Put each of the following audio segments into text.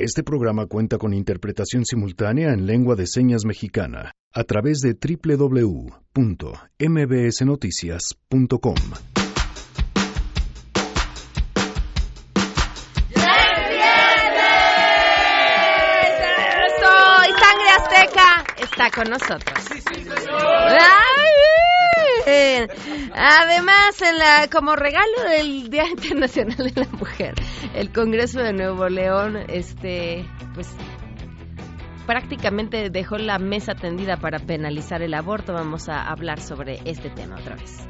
Este programa cuenta con interpretación simultánea en lengua de señas mexicana a través de www.mbsnoticias.com. Soy Sangre Azteca. Está con nosotros. Ay, Además, como regalo del Día Internacional de la Mujer, el Congreso de Nuevo León, este, pues prácticamente dejó la mesa tendida para penalizar el aborto. Vamos a hablar sobre este tema otra vez.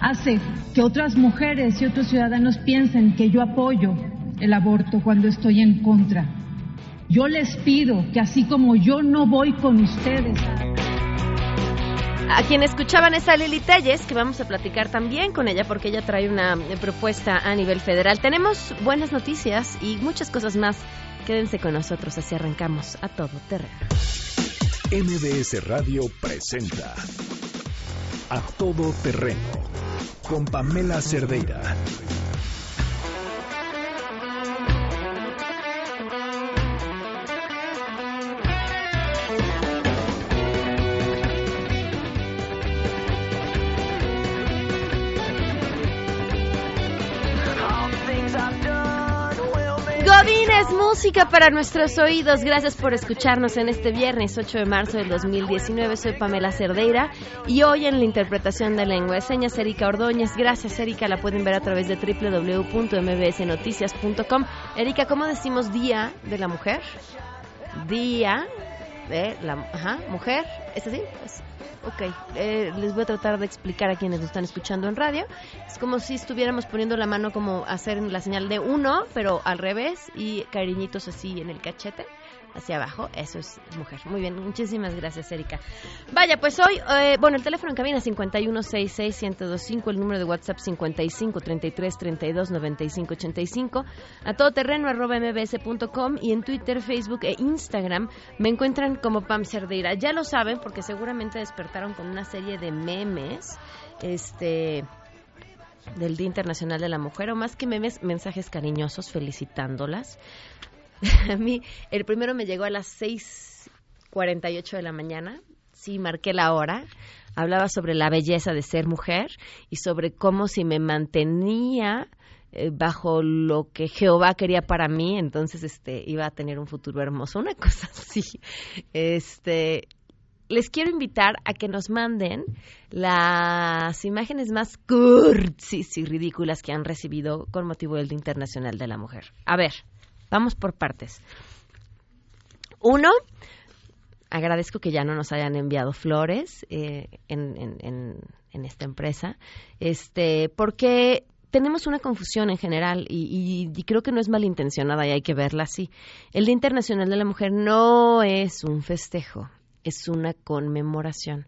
Hace que otras mujeres y otros ciudadanos piensen que yo apoyo el aborto cuando estoy en contra. Yo les pido que así como yo no voy con ustedes. A quien escuchaban es a Lili Telles, que vamos a platicar también con ella porque ella trae una eh, propuesta a nivel federal. Tenemos buenas noticias y muchas cosas más. Quédense con nosotros, así arrancamos a todo terreno. MBS Radio presenta A Todo Terreno con Pamela Cerdeira. Godines, música para nuestros oídos. Gracias por escucharnos en este viernes 8 de marzo del 2019. Soy Pamela Cerdeira y hoy en la interpretación de lengua de señas Erika Ordóñez. Gracias Erika, la pueden ver a través de www.mbsnoticias.com. Erika, ¿cómo decimos Día de la Mujer? Día de la mujer. ¿Es así? Ok, eh, les voy a tratar de explicar a quienes nos están escuchando en radio. Es como si estuviéramos poniendo la mano como hacer la señal de uno, pero al revés y cariñitos así en el cachete hacia abajo, eso es mujer. Muy bien, muchísimas gracias, Erika. Vaya, pues hoy, eh, bueno, el teléfono en cabina 5166-1025, el número de WhatsApp 5533329585, a todoterreno arroba mbs.com y en Twitter, Facebook e Instagram me encuentran como Pam Cerdeira. Ya lo saben porque seguramente despertaron con una serie de memes, este del Día Internacional de la Mujer, o más que memes, mensajes cariñosos felicitándolas. a mí, el primero me llegó a las 6:48 de la mañana. Sí, marqué la hora. Hablaba sobre la belleza de ser mujer y sobre cómo si me mantenía eh, bajo lo que Jehová quería para mí, entonces este iba a tener un futuro hermoso, una cosa así. Este les quiero invitar a que nos manden las imágenes más cursis y ridículas que han recibido con motivo del Día Internacional de la Mujer. A ver, Vamos por partes. Uno, agradezco que ya no nos hayan enviado flores eh, en, esta empresa, este, porque tenemos una confusión en general y, y, creo que no es malintencionada y hay que verla así. El Día Internacional de la Mujer no es un festejo, es una conmemoración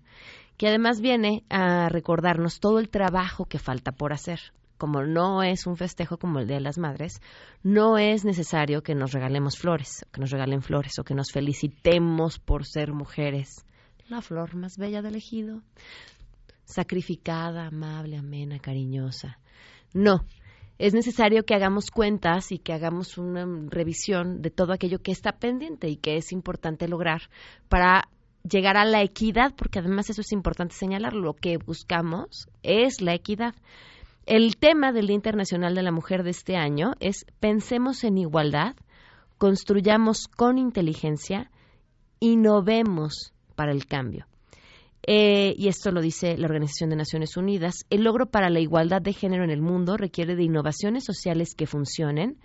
que además viene a recordarnos todo el trabajo que falta por hacer como no es un festejo como el Día de las Madres, no es necesario que nos regalemos flores, que nos regalen flores o que nos felicitemos por ser mujeres. La flor más bella del ejido, sacrificada, amable, amena, cariñosa. No, es necesario que hagamos cuentas y que hagamos una revisión de todo aquello que está pendiente y que es importante lograr para llegar a la equidad, porque además eso es importante señalar, lo que buscamos es la equidad. El tema del Día Internacional de la Mujer de este año es Pensemos en igualdad, construyamos con inteligencia, innovemos para el cambio. Eh, y esto lo dice la Organización de Naciones Unidas, el logro para la igualdad de género en el mundo requiere de innovaciones sociales que funcionen,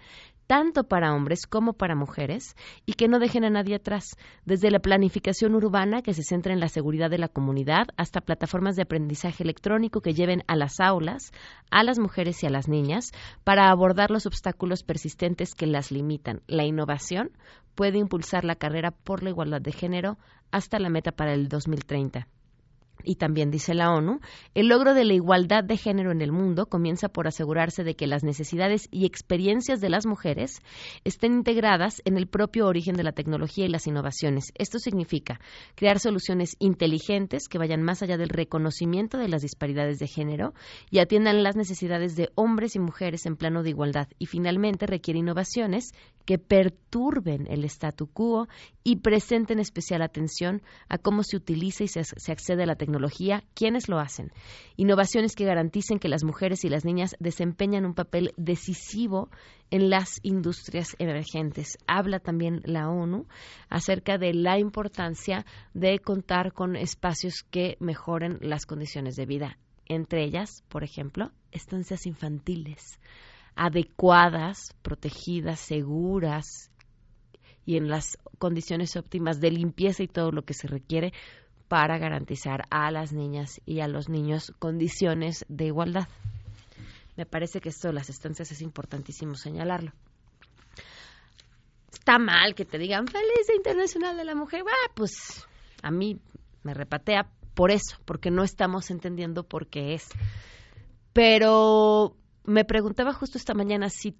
tanto para hombres como para mujeres, y que no dejen a nadie atrás, desde la planificación urbana que se centra en la seguridad de la comunidad hasta plataformas de aprendizaje electrónico que lleven a las aulas, a las mujeres y a las niñas, para abordar los obstáculos persistentes que las limitan. La innovación puede impulsar la carrera por la igualdad de género hasta la meta para el 2030 y también dice la ONU, el logro de la igualdad de género en el mundo comienza por asegurarse de que las necesidades y experiencias de las mujeres estén integradas en el propio origen de la tecnología y las innovaciones. Esto significa crear soluciones inteligentes que vayan más allá del reconocimiento de las disparidades de género y atiendan las necesidades de hombres y mujeres en plano de igualdad. Y finalmente requiere innovaciones que perturben el statu quo y presenten especial atención a cómo se utiliza y se, se accede a la tecnología, quiénes lo hacen. Innovaciones que garanticen que las mujeres y las niñas desempeñan un papel decisivo en las industrias emergentes. Habla también la ONU acerca de la importancia de contar con espacios que mejoren las condiciones de vida. Entre ellas, por ejemplo, estancias infantiles adecuadas, protegidas, seguras y en las condiciones óptimas de limpieza y todo lo que se requiere para garantizar a las niñas y a los niños condiciones de igualdad. Me parece que esto de las estancias es importantísimo señalarlo. Está mal que te digan feliz Internacional de la Mujer. Ah, pues a mí me repatea por eso, porque no estamos entendiendo por qué es. Pero me preguntaba justo esta mañana si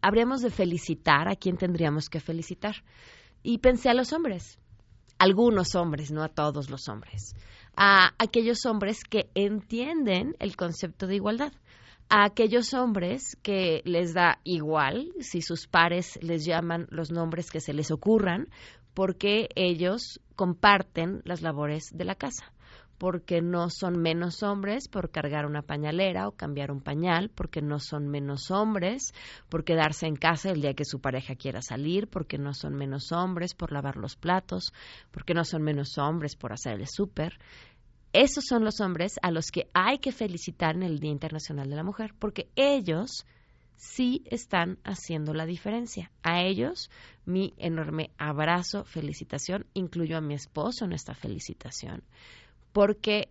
habríamos de felicitar a quién tendríamos que felicitar. Y pensé a los hombres, algunos hombres, no a todos los hombres, a aquellos hombres que entienden el concepto de igualdad a aquellos hombres que les da igual si sus pares les llaman los nombres que se les ocurran, porque ellos comparten las labores de la casa porque no son menos hombres por cargar una pañalera o cambiar un pañal, porque no son menos hombres por quedarse en casa el día que su pareja quiera salir, porque no son menos hombres por lavar los platos, porque no son menos hombres por hacer el súper. Esos son los hombres a los que hay que felicitar en el Día Internacional de la Mujer, porque ellos sí están haciendo la diferencia. A ellos, mi enorme abrazo, felicitación, incluyo a mi esposo en esta felicitación, porque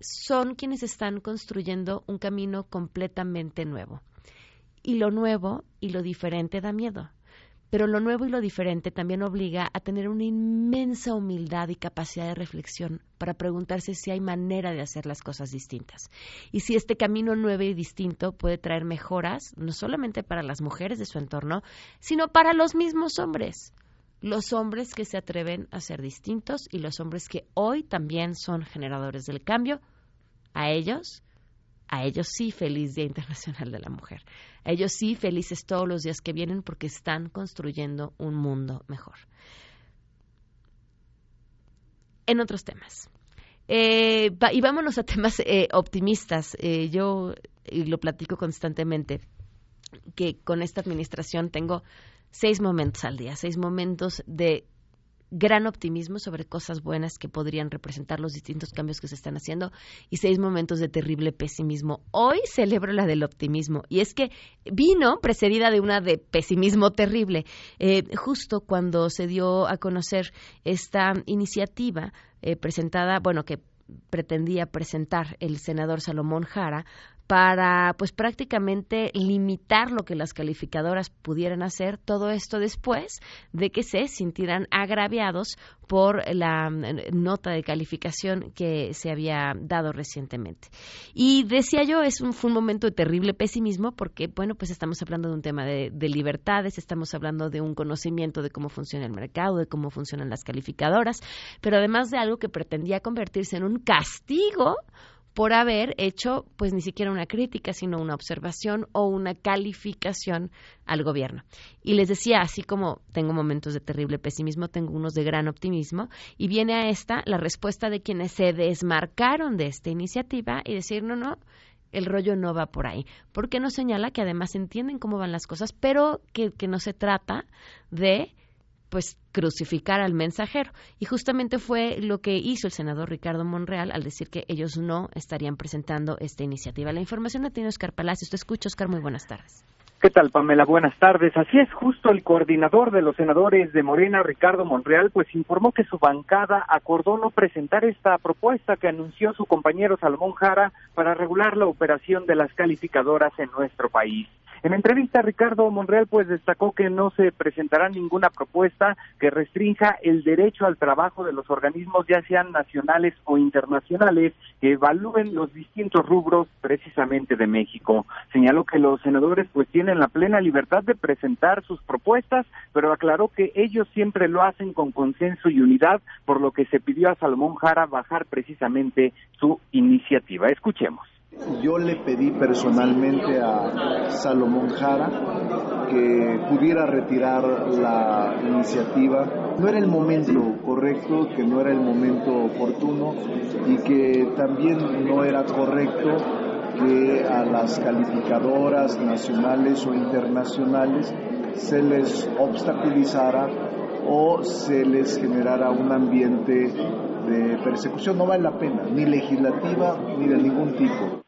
son quienes están construyendo un camino completamente nuevo. Y lo nuevo y lo diferente da miedo. Pero lo nuevo y lo diferente también obliga a tener una inmensa humildad y capacidad de reflexión para preguntarse si hay manera de hacer las cosas distintas. Y si este camino nuevo y distinto puede traer mejoras, no solamente para las mujeres de su entorno, sino para los mismos hombres. Los hombres que se atreven a ser distintos y los hombres que hoy también son generadores del cambio, a ellos a ellos sí feliz Día Internacional de la Mujer. A ellos sí felices todos los días que vienen porque están construyendo un mundo mejor. En otros temas. Eh, y vámonos a temas eh, optimistas. Eh, yo lo platico constantemente que con esta administración tengo seis momentos al día, seis momentos de gran optimismo sobre cosas buenas que podrían representar los distintos cambios que se están haciendo y seis momentos de terrible pesimismo. Hoy celebro la del optimismo y es que vino precedida de una de pesimismo terrible. Eh, justo cuando se dio a conocer esta iniciativa eh, presentada, bueno, que pretendía presentar el senador Salomón Jara para pues prácticamente limitar lo que las calificadoras pudieran hacer, todo esto después de que se sintieran agraviados por la mm, nota de calificación que se había dado recientemente. Y decía yo, es un, fue un momento de terrible pesimismo porque, bueno, pues estamos hablando de un tema de, de libertades, estamos hablando de un conocimiento de cómo funciona el mercado, de cómo funcionan las calificadoras, pero además de algo que pretendía convertirse en un castigo por haber hecho pues ni siquiera una crítica, sino una observación o una calificación al gobierno. Y les decía, así como tengo momentos de terrible pesimismo, tengo unos de gran optimismo, y viene a esta la respuesta de quienes se desmarcaron de esta iniciativa y decir, no, no, el rollo no va por ahí. Porque nos señala que además entienden cómo van las cosas, pero que, que no se trata de pues crucificar al mensajero. Y justamente fue lo que hizo el senador Ricardo Monreal al decir que ellos no estarían presentando esta iniciativa. La información la tiene Oscar Palacios. Te escucho, Oscar. Muy buenas tardes. ¿Qué tal, Pamela? Buenas tardes. Así es, justo el coordinador de los senadores de Morena, Ricardo Monreal, pues informó que su bancada acordó no presentar esta propuesta que anunció su compañero Salomón Jara para regular la operación de las calificadoras en nuestro país. En entrevista, Ricardo Monreal pues destacó que no se presentará ninguna propuesta que restrinja el derecho al trabajo de los organismos, ya sean nacionales o internacionales, que evalúen los distintos rubros precisamente de México. Señaló que los senadores pues tienen la plena libertad de presentar sus propuestas, pero aclaró que ellos siempre lo hacen con consenso y unidad, por lo que se pidió a Salomón Jara bajar precisamente su iniciativa. Escuchemos Yo le pedí personalmente a Salomón Jara que pudiera retirar la iniciativa. No era el momento correcto, que no era el momento oportuno y que también no era correcto que a las calificadoras nacionales o internacionales se les obstaculizara o se les generara un ambiente de persecución. No vale la pena, ni legislativa ni de ningún tipo.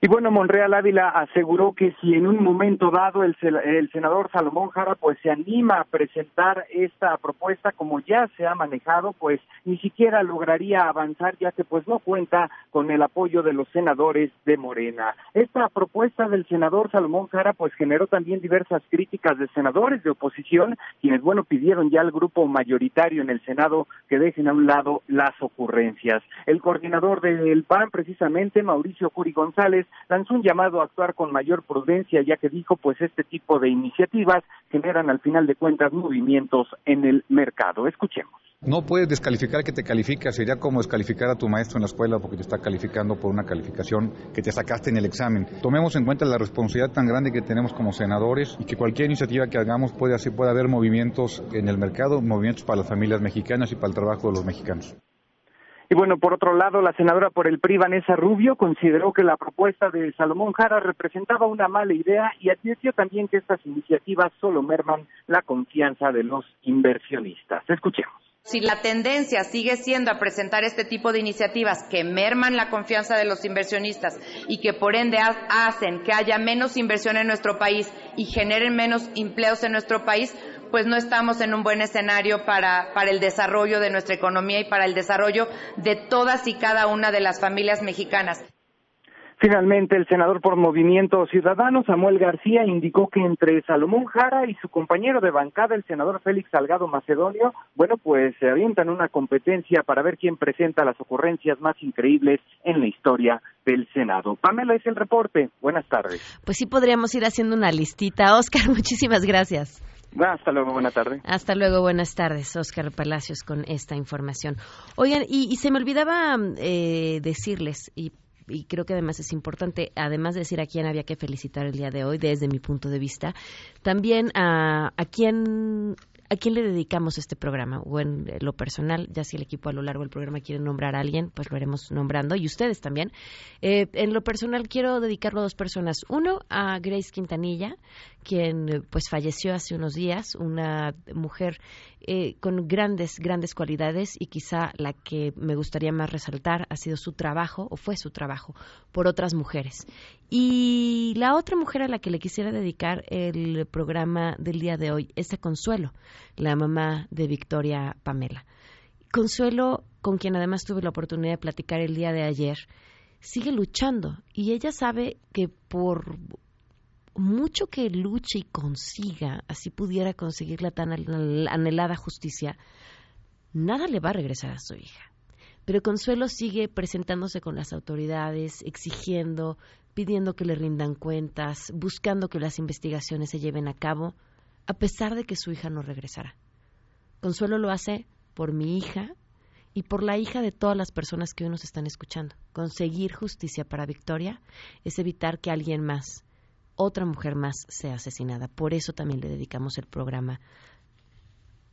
Y bueno, Monreal Ávila aseguró que si en un momento dado el, el, senador Salomón Jara pues se anima a presentar esta propuesta como ya se ha manejado, pues ni siquiera lograría avanzar ya que pues no cuenta con el apoyo de los senadores de Morena. Esta propuesta del senador Salomón Jara pues generó también diversas críticas de senadores de oposición, quienes bueno pidieron ya al grupo mayoritario en el Senado que dejen a un lado las ocurrencias. El coordinador del PAN precisamente, Mauricio Curi González, lanzó un llamado a actuar con mayor prudencia, ya que dijo, pues este tipo de iniciativas generan al final de cuentas movimientos en el mercado. Escuchemos. No puedes descalificar que te califica, sería como descalificar a tu maestro en la escuela porque te está calificando por una calificación que te sacaste en el examen. Tomemos en cuenta la responsabilidad tan grande que tenemos como senadores y que cualquier iniciativa que hagamos puede, puede haber movimientos en el mercado, movimientos para las familias mexicanas y para el trabajo de los mexicanos. Y bueno, por otro lado, la senadora por el PRI, Vanessa Rubio, consideró que la propuesta de Salomón Jara representaba una mala idea y advirtió también que estas iniciativas solo merman la confianza de los inversionistas. Escuchemos. Si la tendencia sigue siendo a presentar este tipo de iniciativas que merman la confianza de los inversionistas y que por ende hacen que haya menos inversión en nuestro país y generen menos empleos en nuestro país, pues no estamos en un buen escenario para, para el desarrollo de nuestra economía y para el desarrollo de todas y cada una de las familias mexicanas. Finalmente, el senador por Movimiento Ciudadano, Samuel García, indicó que entre Salomón Jara y su compañero de bancada, el senador Félix Salgado Macedonio, bueno, pues se avientan una competencia para ver quién presenta las ocurrencias más increíbles en la historia del Senado. Pamela es el reporte. Buenas tardes. Pues sí podríamos ir haciendo una listita. Oscar, muchísimas gracias. Hasta luego, buena tarde. Hasta luego, buenas tardes, Oscar Palacios, con esta información. Oigan, y, se me olvidaba eh, decirles, y, y, creo que además es importante, además de decir a quién había que felicitar el día de hoy, desde mi punto de vista, también a, a quién ¿A quién le dedicamos este programa? O en lo personal, ya si el equipo a lo largo del programa quiere nombrar a alguien, pues lo haremos nombrando, y ustedes también. Eh, en lo personal quiero dedicarlo a dos personas. Uno, a Grace Quintanilla, quien pues falleció hace unos días, una mujer eh, con grandes, grandes cualidades y quizá la que me gustaría más resaltar ha sido su trabajo, o fue su trabajo, por otras mujeres. Y la otra mujer a la que le quisiera dedicar el programa del día de hoy es a Consuelo, la mamá de Victoria Pamela. Consuelo, con quien además tuve la oportunidad de platicar el día de ayer, sigue luchando y ella sabe que por mucho que luche y consiga, así pudiera conseguir la tan anhelada justicia, nada le va a regresar a su hija. Pero Consuelo sigue presentándose con las autoridades, exigiendo, pidiendo que le rindan cuentas, buscando que las investigaciones se lleven a cabo, a pesar de que su hija no regresará. Consuelo lo hace por mi hija y por la hija de todas las personas que hoy nos están escuchando. Conseguir justicia para Victoria es evitar que alguien más, otra mujer más, sea asesinada. Por eso también le dedicamos el programa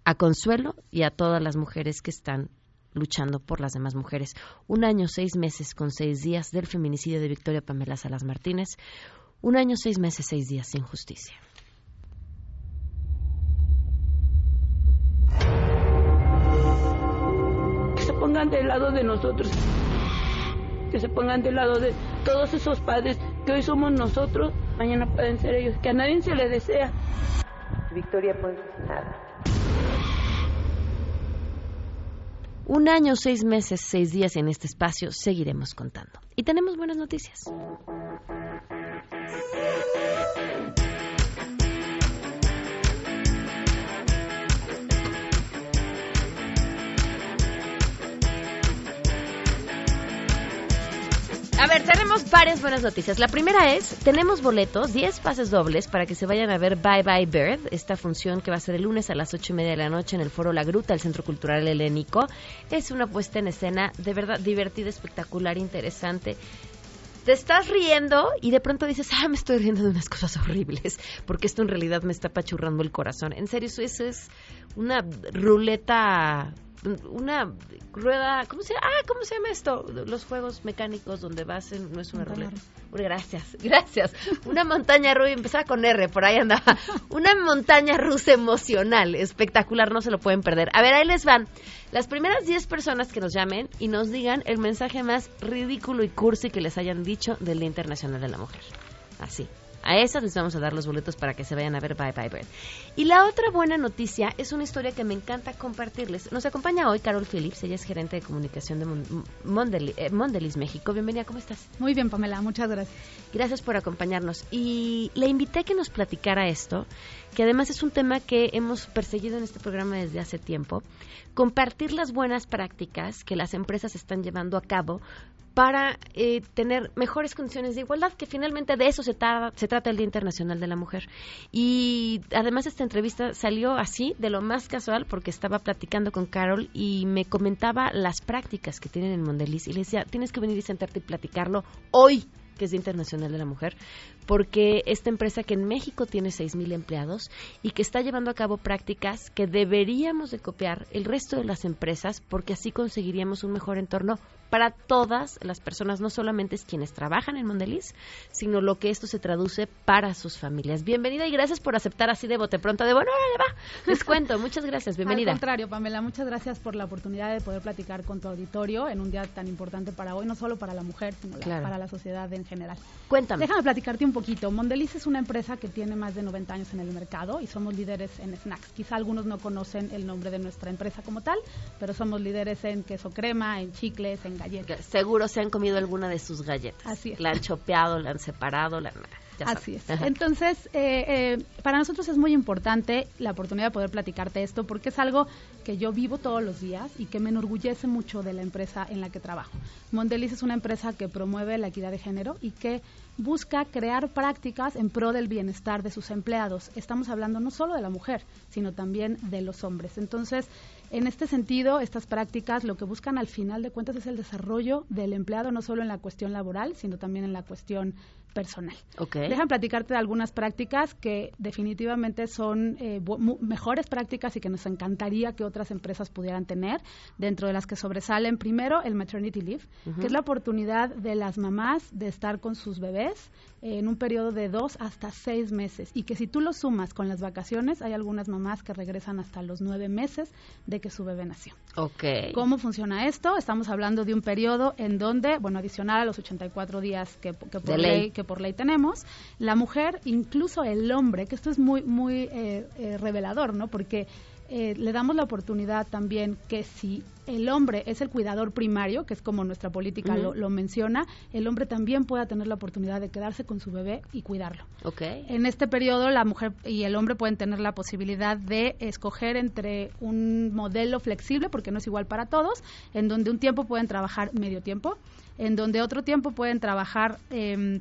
a Consuelo y a todas las mujeres que están luchando por las demás mujeres. Un año, seis meses con seis días del feminicidio de Victoria Pamela Salas Martínez. Un año, seis meses, seis días sin justicia. Que se pongan del lado de nosotros. Que se pongan del lado de todos esos padres que hoy somos nosotros, mañana pueden ser ellos, que a nadie se le desea. Victoria, pues nada Un año, seis meses, seis días en este espacio seguiremos contando. Y tenemos buenas noticias. A ver, tenemos varias buenas noticias. La primera es, tenemos boletos, 10 pases dobles para que se vayan a ver Bye Bye Bird, esta función que va a ser el lunes a las ocho y media de la noche en el Foro La Gruta, el Centro Cultural Helénico. Es una puesta en escena de verdad divertida, espectacular, interesante te estás riendo y de pronto dices, ah, me estoy riendo de unas cosas horribles, porque esto en realidad me está apachurrando el corazón. En serio, eso es una ruleta una rueda, ¿cómo se, ah, ¿cómo se llama esto? Los juegos mecánicos donde vas en, no es una ruleta. Gracias, gracias. Una montaña rusa, empezaba con R, por ahí andaba. Una montaña rusa emocional, espectacular, no se lo pueden perder. A ver, ahí les van. Las primeras 10 personas que nos llamen y nos digan el mensaje más ridículo y cursi que les hayan dicho del Día Internacional de la Mujer. Así, a esas les vamos a dar los boletos para que se vayan a ver Bye Bye Bird. Y la otra buena noticia es una historia que me encanta compartirles. Nos acompaña hoy Carol Phillips, ella es gerente de comunicación de eh, Mondelis, México. Bienvenida, ¿cómo estás? Muy bien, Pamela, muchas gracias. Gracias por acompañarnos. Y le invité a que nos platicara esto, que además es un tema que hemos perseguido en este programa desde hace tiempo, compartir las buenas prácticas que las empresas están llevando a cabo para eh, tener mejores condiciones de igualdad, que finalmente de eso se, trata el Día Internacional de la Mujer. Y además esta entrevista salió así, de lo más casual, porque estaba platicando con Carol y me comentaba las prácticas que tienen en Mondelis y le decía, tienes que venir y sentarte y platicarlo hoy que es Día Internacional de la Mujer, porque esta empresa que en México tiene 6.000 empleados y que está llevando a cabo prácticas que deberíamos de copiar el resto de las empresas, porque así conseguiríamos un mejor entorno para todas las personas, no solamente es quienes trabajan en Mondeliz, sino lo que esto se traduce para sus familias. Bienvenida y gracias por aceptar así de bote pronto de bueno, órale va, les cuento, muchas gracias, bienvenida. Al contrario, Pamela, muchas gracias por la oportunidad de poder platicar con tu auditorio en un día tan importante para hoy, no solo para la mujer, sino para la sociedad en general. Cuéntame. Déjame platicarte un poquito. Mondeliz es una empresa que tiene más de 90 años en el mercado y somos líderes en snacks. Quizá algunos no conocen el nombre de nuestra empresa como tal, pero somos líderes en queso crema, en chicles, en galletas. Seguro se han comido alguna de sus galletas. Así es. La han chopeado, la han separado, la Así es. Entonces, eh, eh, para nosotros es muy importante la oportunidad de poder platicarte esto porque es algo que yo vivo todos los días y que me enorgullece mucho de la empresa en la que trabajo. Mondeliz es una empresa que promueve la equidad de género y que busca crear prácticas en pro del bienestar de sus empleados. Estamos hablando no solo de la mujer, sino también de los hombres. Entonces, en este sentido, estas prácticas lo que buscan al final de cuentas es el desarrollo del empleado, no solo en la cuestión laboral, sino también en la cuestión personal. Okay. Dejan platicarte de algunas prácticas que definitivamente son eh, mejores prácticas y que nos encantaría que otras empresas pudieran tener, dentro de las que sobresalen primero el maternity leave, que es la oportunidad de las mamás de estar con sus bebés en un periodo de dos hasta seis meses y que si tú lo sumas con las vacaciones, hay algunas mamás que regresan hasta los nueve meses de que su bebé nació. Okay. ¿Cómo funciona esto? Estamos hablando de un periodo en donde, bueno, adicional a los 84 días que, que por ley. que por ley tenemos, la mujer, incluso el hombre, que esto es muy, muy eh, eh, revelador, ¿no? Porque eh, le damos la oportunidad también que si el hombre es el cuidador primario, que es como nuestra política lo, menciona, el hombre también pueda tener la oportunidad de quedarse con su bebé y cuidarlo. Okay. En este periodo la mujer y el hombre pueden tener la posibilidad de escoger entre un modelo flexible, porque no es igual para todos, en donde un tiempo pueden trabajar medio tiempo, en donde otro tiempo pueden trabajar... Eh,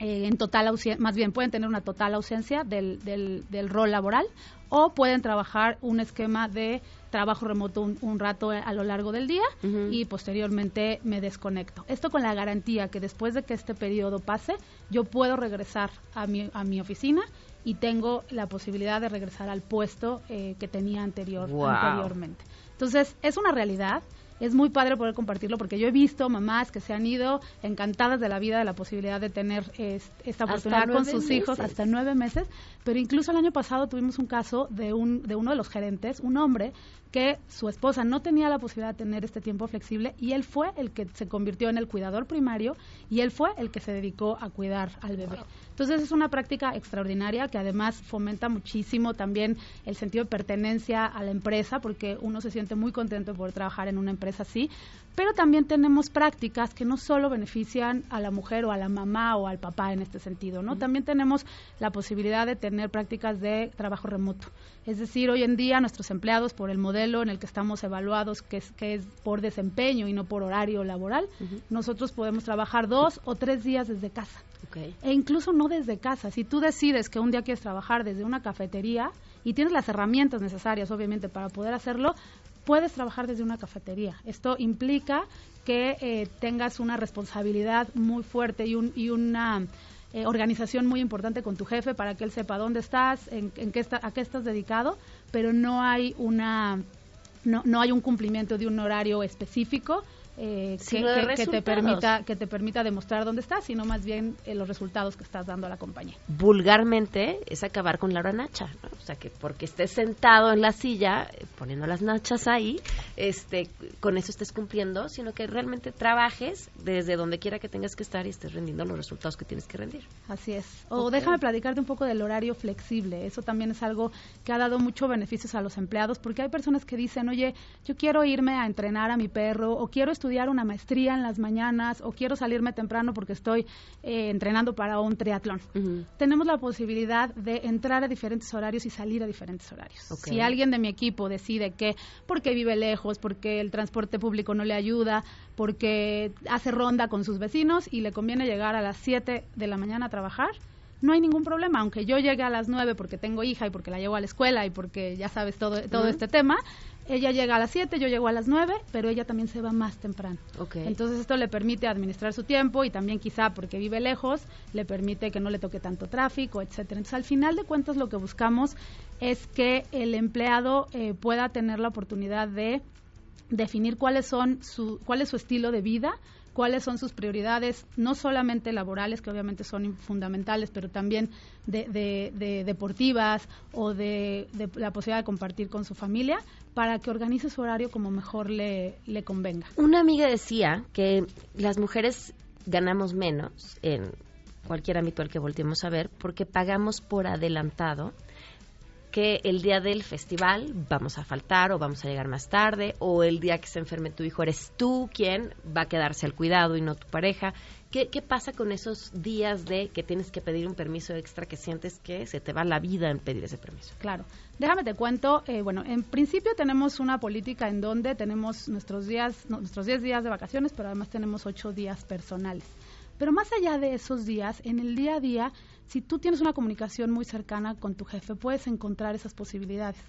eh, en total más bien pueden tener una total ausencia del, del, rol laboral o pueden trabajar un esquema de trabajo remoto un, rato a lo largo del día y posteriormente me desconecto. Esto con la garantía que después de que este periodo pase, yo puedo regresar a mi, a mi oficina y tengo la posibilidad de regresar al puesto eh, que tenía anterior, anteriormente. Entonces, es una realidad es muy padre poder compartirlo porque yo he visto mamás que se han ido encantadas de la vida de la posibilidad de tener esta oportunidad con sus hijos hasta nueve meses, pero incluso el año pasado tuvimos un caso de, un, de uno de los gerentes, un hombre que su esposa no tenía la posibilidad de tener este tiempo flexible y él fue el que se convirtió en el cuidador primario y él fue el que se dedicó a cuidar al bebé. Entonces es una práctica extraordinaria que además fomenta muchísimo también el sentido de pertenencia a la empresa porque uno se siente muy contento de poder trabajar en una empresa así, pero también tenemos prácticas que no solo benefician a la mujer o a la mamá o al papá en este sentido, ¿no? También tenemos la posibilidad de tener prácticas de trabajo remoto. Es decir, hoy en día nuestros empleados por el modelo en el que estamos evaluados, que es, que es por desempeño y no por horario laboral, nosotros podemos trabajar dos o tres días desde casa. E incluso no desde casa. Si tú decides que un día quieres trabajar desde una cafetería y tienes las herramientas necesarias, obviamente, para poder hacerlo, puedes trabajar desde una cafetería. Esto implica que eh, tengas una responsabilidad muy fuerte y, un, y una eh, organización muy importante con tu jefe para que él sepa dónde estás, en, qué está, a qué estás dedicado, pero no hay una no hay un cumplimiento de un horario específico eh, que, te permita que te permita demostrar dónde estás, sino más bien eh, los resultados que estás dando a la compañía. Vulgarmente es acabar con la hora nacha, o sea que porque estés sentado en la silla eh, poniendo las nachas ahí, este, con eso estés cumpliendo, sino que realmente trabajes desde donde quiera que tengas que estar y estés rendiendo los resultados que tienes que rendir. Así es. O déjame platicarte un poco del horario flexible. Eso también es algo que ha dado muchos beneficios a los empleados, porque hay personas que dicen, oye, yo quiero irme a entrenar a mi perro o quiero estudiar estudiar una maestría en las mañanas o quiero salirme temprano porque estoy eh, entrenando para un triatlón. Tenemos la posibilidad de entrar a diferentes horarios y salir a diferentes horarios. Si alguien de mi equipo decide que porque vive lejos, porque el transporte público no le ayuda, porque hace ronda con sus vecinos y le conviene llegar a las 7 de la mañana a trabajar, no hay ningún problema, aunque yo llegue a las 9 porque tengo hija y porque la llevo a la escuela y porque ya sabes todo, todo este tema, ella llega a las 7, yo llego a las 9, pero ella también se va más temprano. Entonces esto le permite administrar su tiempo y también quizá porque vive lejos, le permite que no le toque tanto tráfico, etcétera. Entonces al final de cuentas lo que buscamos es que el empleado eh, pueda tener la oportunidad de definir cuáles son su, cuál es su estilo de vida, cuáles son sus prioridades, no solamente laborales, que obviamente son fundamentales, pero también de, deportivas o de, la posibilidad de compartir con su familia, para que organice su horario como mejor le, le convenga. Una amiga decía que las mujeres ganamos menos en cualquier ámbito al que volteemos a ver porque pagamos por adelantado el día del festival vamos a faltar o vamos a llegar más tarde o el día que se enferme tu hijo eres tú quien va a quedarse al cuidado y no tu pareja. ¿Qué, ¿Qué, pasa con esos días de que tienes que pedir un permiso extra que sientes que se te va la vida en pedir ese permiso? Claro. Déjame te cuento, eh, bueno, en principio tenemos una política en donde tenemos nuestros días, nuestros 10 días de vacaciones, pero además tenemos 8 días personales. Pero más allá de esos días, en el día a día si tú tienes una comunicación muy cercana con tu jefe, puedes encontrar esas posibilidades.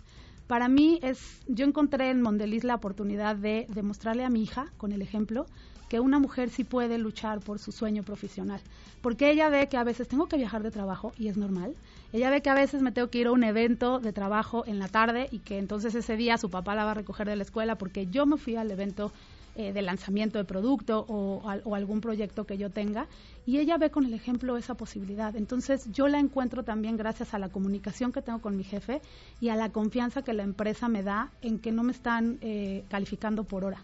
Para mí es, yo encontré en Mondeliz la oportunidad de demostrarle a mi hija, con el ejemplo, que una mujer sí puede luchar por su sueño profesional. Porque ella ve que a veces tengo que viajar de trabajo y es normal. Ella ve que a veces me tengo que ir a un evento de trabajo en la tarde y que entonces ese día su papá la va a recoger de la escuela porque yo me fui al evento eh, de lanzamiento de producto o, algún proyecto que yo tenga y ella ve con el ejemplo esa posibilidad. Entonces yo la encuentro también gracias a la comunicación que tengo con mi jefe y a la confianza que la empresa me da en que no me están eh, calificando por hora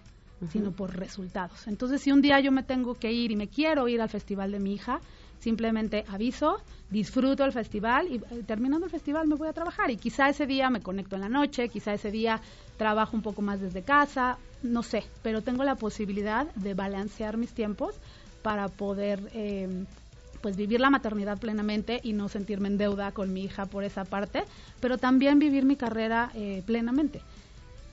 sino por resultados. Entonces, si un día yo me tengo que ir y me quiero ir al festival de mi hija, simplemente aviso, disfruto el festival y eh, terminando el festival me voy a trabajar y quizá ese día me conecto en la noche, quizá ese día trabajo un poco más desde casa, no sé, pero tengo la posibilidad de balancear mis tiempos para poder eh, pues vivir la maternidad plenamente y no sentirme en deuda con mi hija por esa parte, pero también vivir mi carrera eh, plenamente.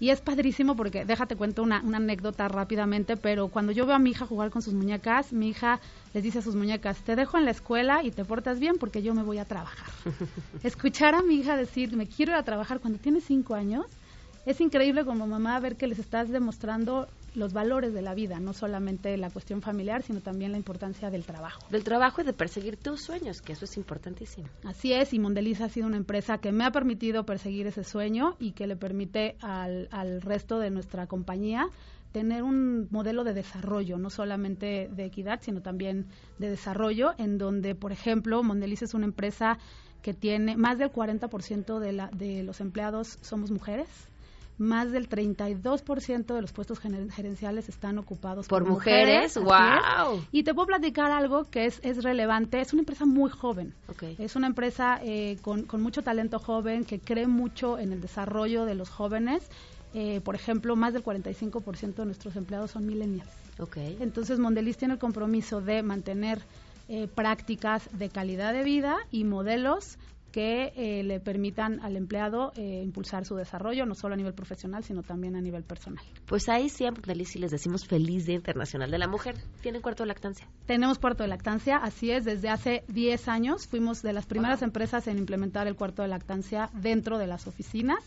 Y es padrísimo porque, déjate cuento una, una, anécdota rápidamente, pero cuando yo veo a mi hija jugar con sus muñecas, mi hija les dice a sus muñecas, te dejo en la escuela y te portas bien porque yo me voy a trabajar. Escuchar a mi hija decir, me quiero ir a trabajar cuando tiene cinco años, es increíble como mamá ver que les estás demostrando los valores de la vida, no solamente la cuestión familiar, sino también la importancia del trabajo. Del trabajo y de perseguir tus sueños, que eso es importantísimo. Así es, y Mondeliz ha sido una empresa que me ha permitido perseguir ese sueño y que le permite al, al resto de nuestra compañía tener un modelo de desarrollo, no solamente de equidad, sino también de desarrollo, en donde, por ejemplo, Mondeliz es una empresa que tiene más del 40% de, la, de los empleados somos mujeres más del 32% de los puestos gerenciales están ocupados por, mujeres. ¡Wow! Y te puedo platicar algo que es, es relevante. Es una empresa muy joven. Es una empresa eh, con, con, mucho talento joven que cree mucho en el desarrollo de los jóvenes. Eh, por ejemplo, más del 45% de nuestros empleados son millennials. Okay. Entonces, Mondelis tiene el compromiso de mantener eh, prácticas de calidad de vida y modelos que eh, le permitan al empleado eh, impulsar su desarrollo, no solo a nivel profesional, sino también a nivel personal. Pues ahí siempre, y les decimos feliz Día Internacional de la Mujer. ¿Tienen cuarto de lactancia? Tenemos cuarto de lactancia, así es, desde hace 10 años fuimos de las primeras empresas en implementar el cuarto de lactancia dentro de las oficinas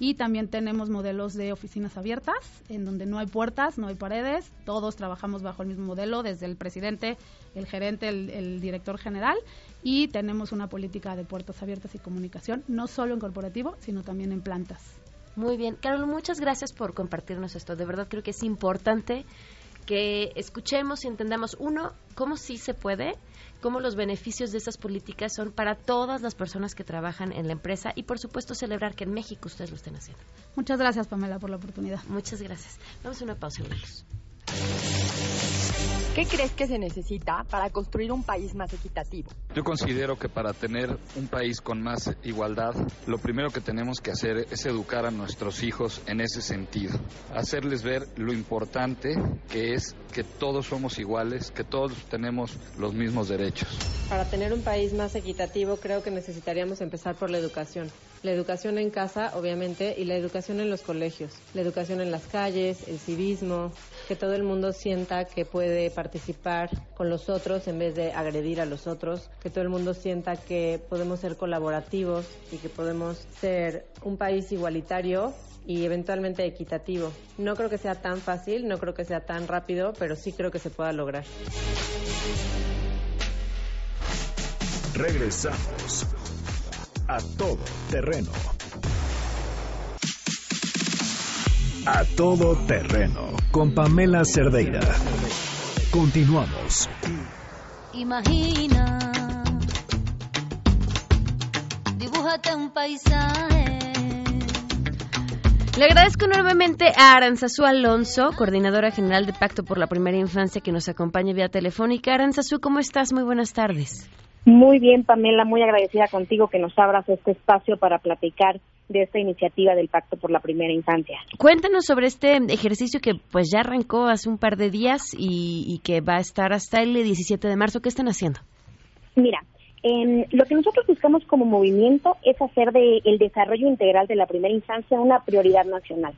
y también tenemos modelos de oficinas abiertas, en donde no hay puertas, no hay paredes, todos trabajamos bajo el mismo modelo, desde el presidente, el gerente, el, director general, y tenemos una política de puertas abiertas y comunicación, no solo en corporativo, sino también en plantas. Muy bien. Carol, muchas gracias por compartirnos esto. De verdad creo que es importante que escuchemos y entendamos, uno, cómo sí se puede, cómo los beneficios de estas políticas son para todas las personas que trabajan en la empresa y, por supuesto, celebrar que en México ustedes lo estén haciendo. Muchas gracias, Pamela, por la oportunidad. Muchas gracias. Vamos a una pausa, amigos. ¿Qué crees que se necesita para construir un país más equitativo? Yo considero que para tener un país con más igualdad, lo primero que tenemos que hacer es educar a nuestros hijos en ese sentido. Hacerles ver lo importante que es que todos somos iguales, que todos tenemos los mismos derechos. Para tener un país más equitativo creo que necesitaríamos empezar por la educación. La educación en casa, obviamente, y la educación en los colegios. La educación en las calles, el civismo, que todo el mundo sienta que puede participar con los otros en vez de agredir a los otros, que todo el mundo sienta que podemos ser colaborativos y que podemos ser un país igualitario y eventualmente equitativo. No creo que sea tan fácil, no creo que sea tan rápido, pero sí creo que se pueda lograr. Regresamos a todo terreno. A todo terreno con Pamela Cerdeira. Continuamos. Imagina, dibújate un paisaje. Le agradezco enormemente a Aranzazú Alonso, coordinadora general de Pacto por la Primera Infancia, que nos acompaña vía telefónica. Aranzazú, ¿cómo estás? Muy buenas tardes. Muy bien, Pamela, muy agradecida contigo que nos abras este espacio para platicar de esta iniciativa del Pacto por la Primera Infancia. Cuéntanos sobre este ejercicio que pues ya arrancó hace un par de días y, que va a estar hasta el 17 de marzo. ¿Qué están haciendo? Mira, lo que nosotros buscamos como movimiento es hacer de el desarrollo integral de la primera infancia una prioridad nacional.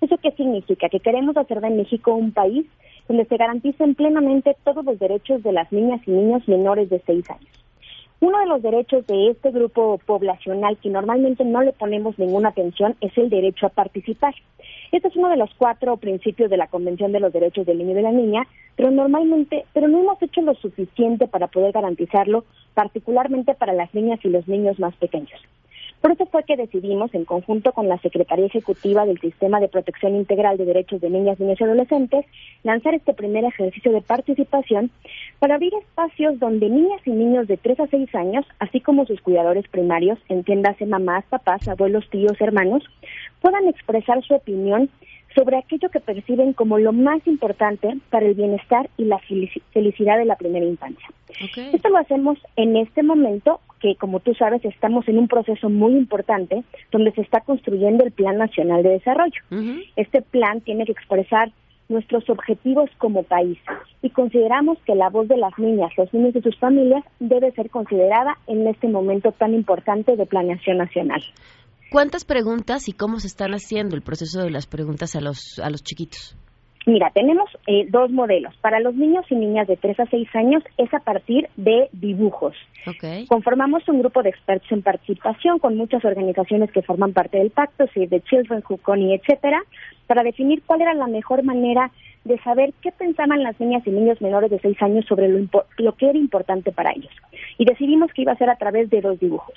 ¿Eso qué significa? Que queremos hacer de México un país donde se garanticen plenamente todos los derechos de las niñas y niños menores de seis años. Uno de los derechos de este grupo poblacional que normalmente no le ponemos ninguna atención es el derecho a participar. Este es uno de los cuatro principios de la Convención de los Derechos del Niño y de la Niña, pero normalmente, pero no hemos hecho lo suficiente para poder garantizarlo, particularmente para las niñas y los niños más pequeños. Por eso fue que decidimos, en conjunto con la Secretaría Ejecutiva del Sistema de Protección Integral de Derechos de Niñas, Niños y Adolescentes, lanzar este primer ejercicio de participación para abrir espacios donde niñas y niños de 3 a 6 años, así como sus cuidadores primarios, entiéndase mamás, papás, abuelos, tíos, hermanos, puedan expresar su opinión sobre aquello que perciben como lo más importante para el bienestar y la felicidad de la primera infancia. Esto lo hacemos en este momento que, como tú sabes, estamos en un proceso muy importante donde se está construyendo el Plan Nacional de Desarrollo. Este plan tiene que expresar nuestros objetivos como país y consideramos que la voz de las niñas, los niños y sus familias debe ser considerada en este momento tan importante de planeación nacional. ¿Cuántas preguntas y cómo se están haciendo el proceso de las preguntas a los, a los chiquitos? Mira, tenemos eh, dos modelos. Para los niños y niñas de 3 a 6 años es a partir de dibujos. Conformamos un grupo de expertos en participación con muchas organizaciones que forman parte del pacto, Save the Children, Juconi, etcétera, para definir cuál era la mejor manera de saber qué pensaban las niñas y niños menores de 6 años sobre lo, lo que era importante para ellos. Y decidimos que iba a ser a través de dos dibujos.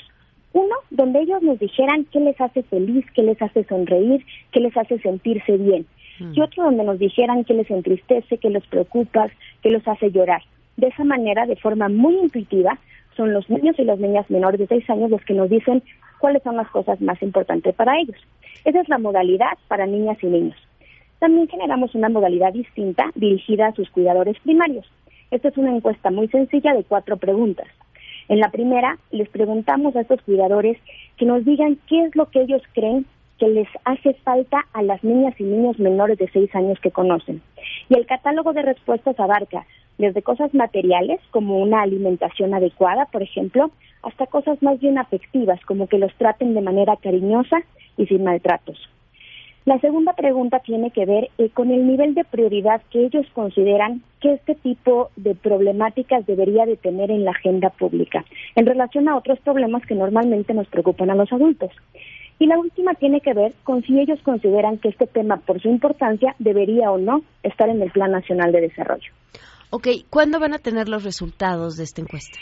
Uno, donde ellos nos dijeran qué les hace feliz, qué les hace sonreír, qué les hace sentirse bien. Mm. Y otro donde nos dijeran qué les entristece, qué les preocupa, qué los hace llorar. De esa manera, de forma muy intuitiva, son los niños y las niñas menores de seis años los que nos dicen cuáles son las cosas más importantes para ellos. Esa es la modalidad para niñas y niños. También generamos una modalidad distinta dirigida a sus cuidadores primarios. Esta es una encuesta muy sencilla de cuatro preguntas. En la primera, les preguntamos a estos cuidadores que nos digan qué es lo que ellos creen que les hace falta a las niñas y niños menores de seis años que conocen. Y el catálogo de respuestas abarca desde cosas materiales, como una alimentación adecuada, por ejemplo, hasta cosas más bien afectivas, como que los traten de manera cariñosa y sin maltratos. La segunda pregunta tiene que ver eh, con el nivel de prioridad que ellos consideran que este tipo de problemáticas debería de tener en la agenda pública en relación a otros problemas que normalmente nos preocupan a los adultos. Y la última tiene que ver con si ellos consideran que este tema, por su importancia, debería o no estar en el Plan Nacional de Desarrollo. Ok, ¿cuándo van a tener los resultados de esta encuesta?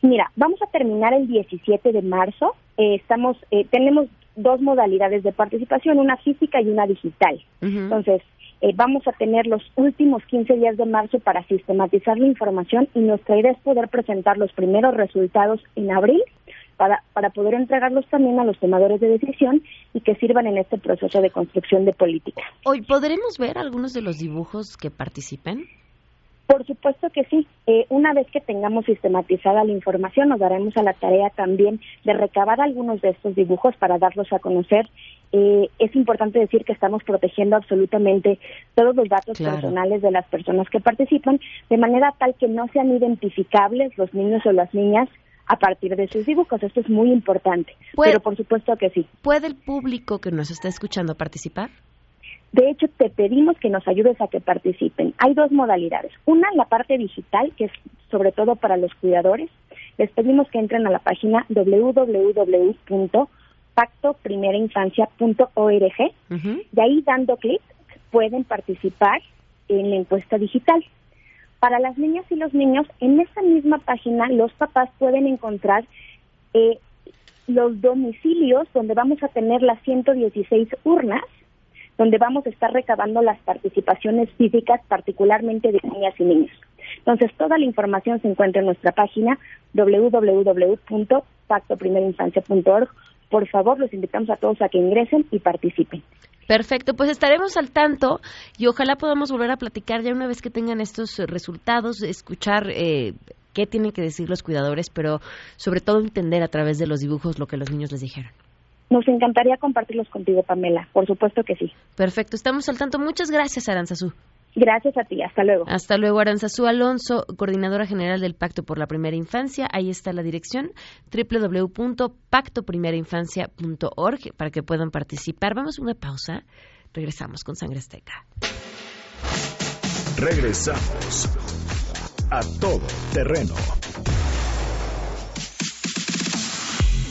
Mira, vamos a terminar el 17 de marzo. Eh, estamos, eh, tenemos dos modalidades de participación, una física y una digital. Entonces, eh, vamos a tener los últimos 15 días de marzo para sistematizar la información y nuestra idea es poder presentar los primeros resultados en abril para, para poder entregarlos también a los tomadores de decisión y que sirvan en este proceso de construcción de política. Hoy, ¿podremos ver algunos de los dibujos que participen? Por supuesto que sí. Eh, una vez que tengamos sistematizada la información, nos daremos a la tarea también de recabar algunos de estos dibujos para darlos a conocer. Eh, es importante decir que estamos protegiendo absolutamente todos los datos personales de las personas que participan, de manera tal que no sean identificables los niños o las niñas a partir de sus dibujos. Esto es muy importante. Pero por supuesto que sí. ¿Puede el público que nos está escuchando participar? De hecho, te pedimos que nos ayudes a que participen. Hay dos modalidades. Una, la parte digital, que es sobre todo para los cuidadores. Les pedimos que entren a la página www.pactoprimerainfancia.org y ahí dando clic pueden participar en la encuesta digital. Para las niñas y los niños, en esa misma página los papás pueden encontrar eh, los domicilios donde vamos a tener las 116 urnas donde vamos a estar recabando las participaciones físicas, particularmente de niñas y niños. Entonces, toda la información se encuentra en nuestra página www.pactoprimerinfancia.org. Por favor, los invitamos a todos a que ingresen y participen. Perfecto, pues estaremos al tanto y ojalá podamos volver a platicar ya una vez que tengan estos resultados, escuchar eh, qué tienen que decir los cuidadores, pero sobre todo entender a través de los dibujos lo que los niños les dijeron. Nos encantaría compartirlos contigo, Pamela. Por supuesto que sí. Perfecto, estamos al tanto. Muchas gracias, Aranzazú. Gracias a ti, hasta luego. Hasta luego, Aranzazú Alonso, coordinadora general del Pacto por la Primera Infancia. Ahí está la dirección www.pactoprimerainfancia.org para que puedan participar. Vamos a una pausa. Regresamos con Sangre Azteca. Regresamos a todo terreno.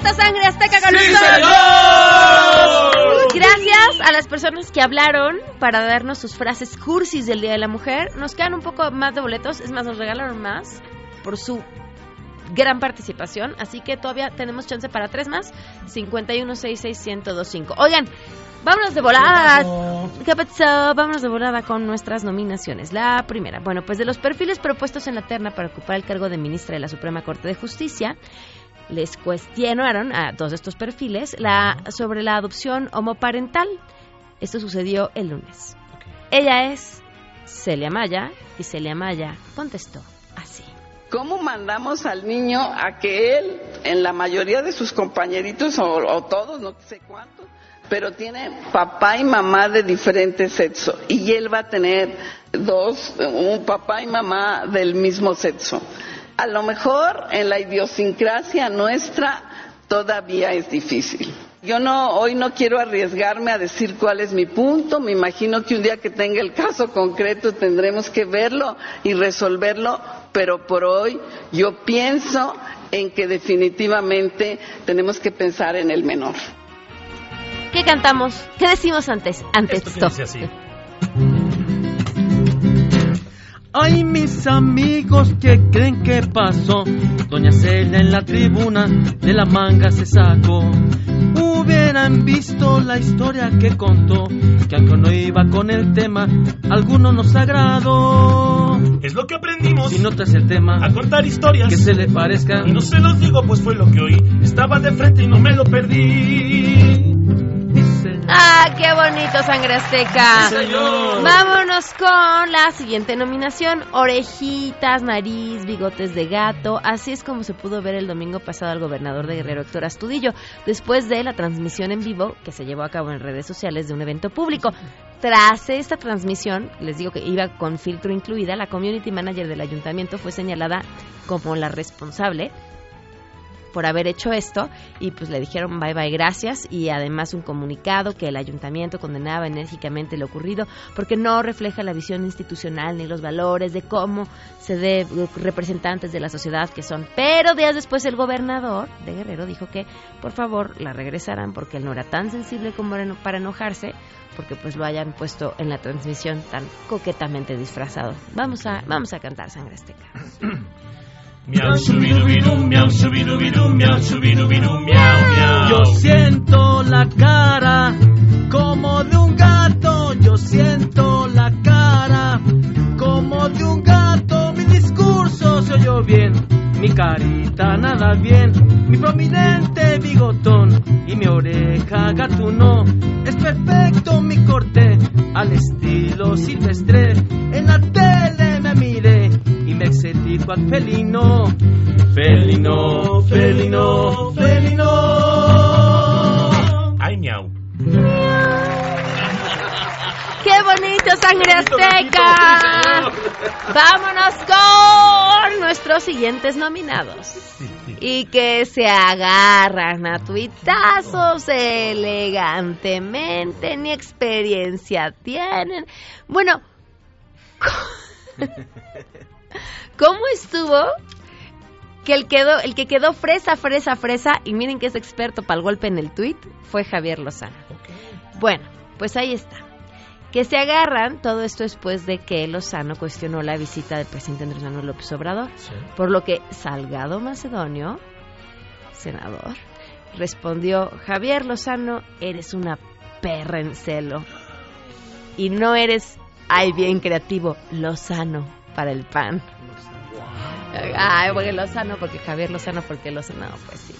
¡Ya está Sangre Azteca con nosotros! Gracias a las personas que hablaron para darnos sus frases cursis del Día de la Mujer. Nos quedan un poco más de boletos, es más, nos regalaron más por su gran participación, así que todavía tenemos chance para tres más. 5166125. Oigan, vámonos de volada. ¿Qué pasó? Vámonos de volada con nuestras nominaciones. La primera, bueno, pues de los perfiles propuestos en la terna para ocupar el cargo de ministra de la Suprema Corte de Justicia, les cuestionaron a todos estos perfiles la, sobre la adopción homoparental. Esto sucedió el lunes. Ella es Celia Maya y Celia Maya contestó así. ¿Cómo mandamos al niño a que él, en la mayoría de sus compañeritos o, todos, no sé cuántos, pero tiene papá y mamá de diferente sexo y él va a tener dos, un papá y mamá del mismo sexo? A lo mejor en la idiosincrasia nuestra todavía es difícil. Yo no, hoy no quiero arriesgarme a decir cuál es mi punto. Me imagino que un día que tenga el caso concreto tendremos que verlo y resolverlo, pero por hoy yo pienso en que definitivamente tenemos que pensar en el menor. ¿Qué cantamos? ¿Qué decimos antes? Antes esto. Ay, mis amigos, ¿qué creen que pasó? Doña Celia en la tribuna de la manga se sacó. Hubieran visto la historia que contó, que aunque no iba con el tema, alguno nos agradó. Es lo que aprendimos. Si no te el tema, a contar historias que se le parezcan. Y no se los digo, pues fue lo que oí. Estaba de frente y no me lo perdí. Ah, ¡Ah, qué bonito, Sangre Azteca! Vámonos con la siguiente nominación. Orejitas, nariz, bigotes de gato. Así es como se pudo ver el domingo pasado al gobernador de Guerrero, Héctor Astudillo, después de la transmisión en vivo que se llevó a cabo en redes sociales de un evento público. Tras esta transmisión, les digo que iba con filtro incluida, la community manager del ayuntamiento fue señalada como la responsable por haber hecho esto y pues le dijeron bye bye gracias y además un comunicado que el ayuntamiento condenaba enérgicamente lo ocurrido porque no refleja la visión institucional ni los valores de cómo se dé representantes de la sociedad que son. Pero días después el gobernador de Guerrero dijo que por favor la regresaran porque él no era tan sensible como para enojarse porque pues lo hayan puesto en la transmisión tan coquetamente disfrazado. Vamos a vamos a cantar Sangre Azteca. Miau, miau, miau, miau, miau. Yo siento la cara como de un gato, yo siento la cara como de un gato. Mi discurso se oyó bien, mi carita nada bien, mi prominente bigotón y mi oreja gatuno. Es perfecto mi corte al estilo silvestre. En la tele me miré excedí cual felino, felino, felino, felino. Ay, miau. ¡Qué bonito, sangre azteca! Vámonos con nuestros siguientes nominados. Y que se agarran a tuitazos elegantemente, ni experiencia tienen. Bueno, ¿cómo estuvo que el, quedó, el que quedó fresa, fresa, fresa, y miren que es experto para el golpe en el tuit, fue Javier Lozano. Bueno, pues ahí está. Que se agarran, todo esto después de que Lozano cuestionó la visita del presidente Andrés Manuel López Obrador. Por lo que Salgado Macedonio, senador, respondió, Javier Lozano, eres una perra en celo. Y no eres, ay, bien creativo, Lozano para el pan. Ay, porque Lozano, porque Javier Lozano, porque Lozano, pues sí.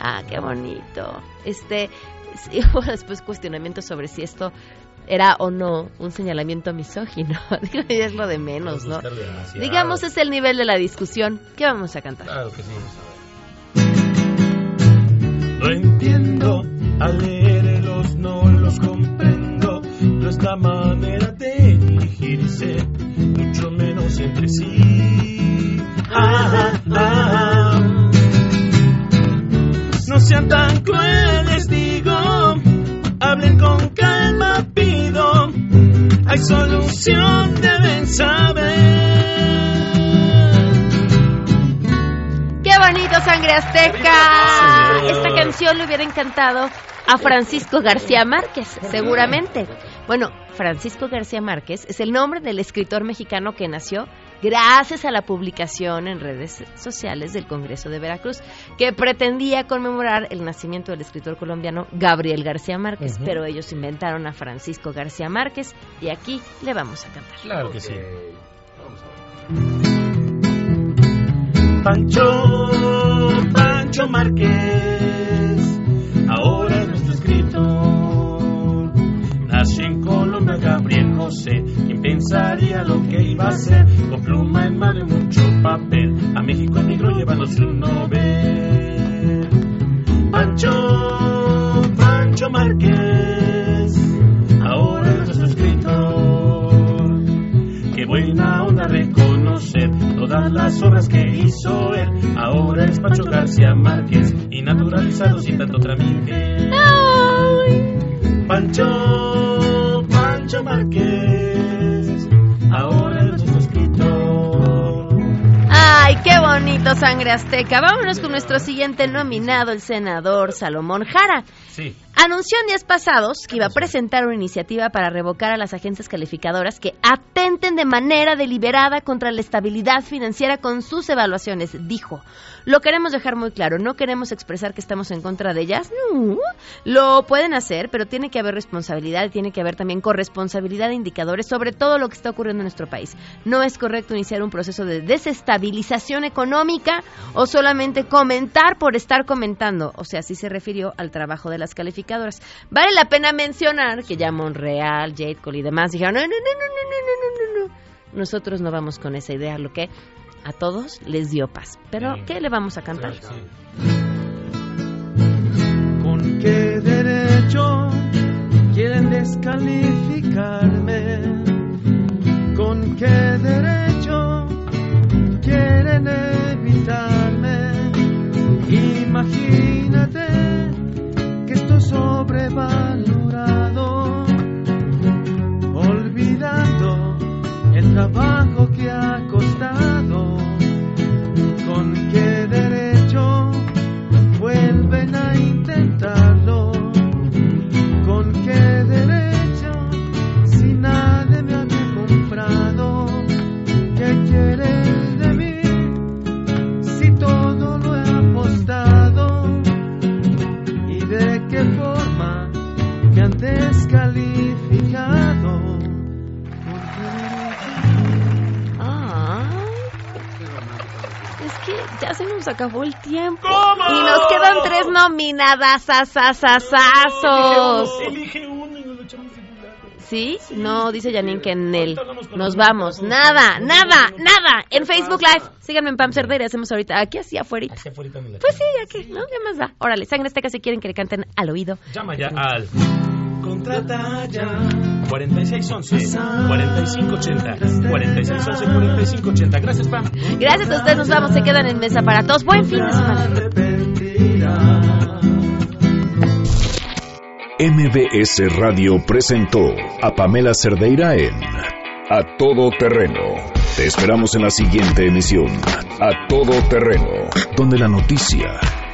Ah, qué bonito. Este, sí, hubo después cuestionamientos sobre si esto era o no un señalamiento misógino. Es lo de menos, ¿no? Digamos, es el nivel de la discusión. ¿Qué vamos a cantar? Claro que sí. No entiendo al leerlos, no los comprendo. Nuestra manera de dirigirse, mucho menos entre sí. Ah, ah, ah. No sean tan crueles, digo. Hablen con calma, pido. Hay solución, deben saber. ¡Qué bonito, Sangre Azteca! Esta canción le hubiera encantado a Francisco García Márquez, seguramente. Bueno, Francisco García Márquez es el nombre del escritor mexicano que nació gracias a la publicación en redes sociales del Congreso de Veracruz, que pretendía conmemorar el nacimiento del escritor colombiano Gabriel García Márquez, pero ellos inventaron a Francisco García Márquez y aquí le vamos a cantar. Claro que sí. Pancho, Pancho Márquez, ahora escritor. Nació en Colombia Gabriel José, quien pensaría lo que iba a hacer, con pluma en mano y mucho papel, a México emigró llevándose un Nobel. Pancho, Pancho Márquez, ahora es nuestro escritor. Qué buena onda reconocer todas las obras que hizo él. Ahora es Pancho García Márquez y naturalizado sin tanto trámite. Pancho, Pancho Márquez, ahora es nuestro escritor. ¡Ay, qué bonito, Sangre Azteca! Vámonos con nuestro siguiente nominado, el senador Salomón Jara. Sí. Anunció en días pasados que iba a presentar una iniciativa para revocar a las agencias calificadoras que atenten de manera deliberada contra la estabilidad financiera con sus evaluaciones, dijo. Lo queremos dejar muy claro, no queremos expresar que estamos en contra de ellas, no. Lo pueden hacer, pero tiene que haber responsabilidad y tiene que haber también corresponsabilidad de indicadores sobre todo lo que está ocurriendo en nuestro país. No es correcto iniciar un proceso de desestabilización económica o solamente comentar por estar comentando. O sea, sí se refirió al trabajo de las calificadoras calificadoras. Vale la pena mencionar que ya Monreal, Jade Cole y demás dijeron, no, no, no, no, no, no, no, no. Nosotros no vamos con esa idea, lo que a todos les dio paz. Pero, ¿qué le vamos a cantar? ¿Con qué derecho quieren descalificarme? ¿Con qué derecho quieren evitarme? Imagínate sobrevalorado, olvidando el trabajo que ha costado. ¿Con qué derecho vuelven a nos acabó el tiempo. Y nos quedan tres nominadas asasasasazos. Elige uno y nos lo echamos de lado. ¿Sí? No, dice Janine que en él. Nos vamos. Nada, nada, nada. En Facebook Live. Síganme en Pam Cerdeira. Hacemos ahorita aquí así afuera. Pues sí, ya que, ¿no? ¿Qué más da? Órale, sangre azteca si quieren que le canten al oído. Llama ya al. Contrata ya. 4611 4580 4611 4580 Gracias, Pam. Gracias a ustedes, nos vamos. Se quedan en mesa para todos. Buen fin de semana. MBS Radio presentó a Pamela Cerdeira en A Todo Terreno. Te esperamos en la siguiente emisión, A Todo Terreno, donde la noticia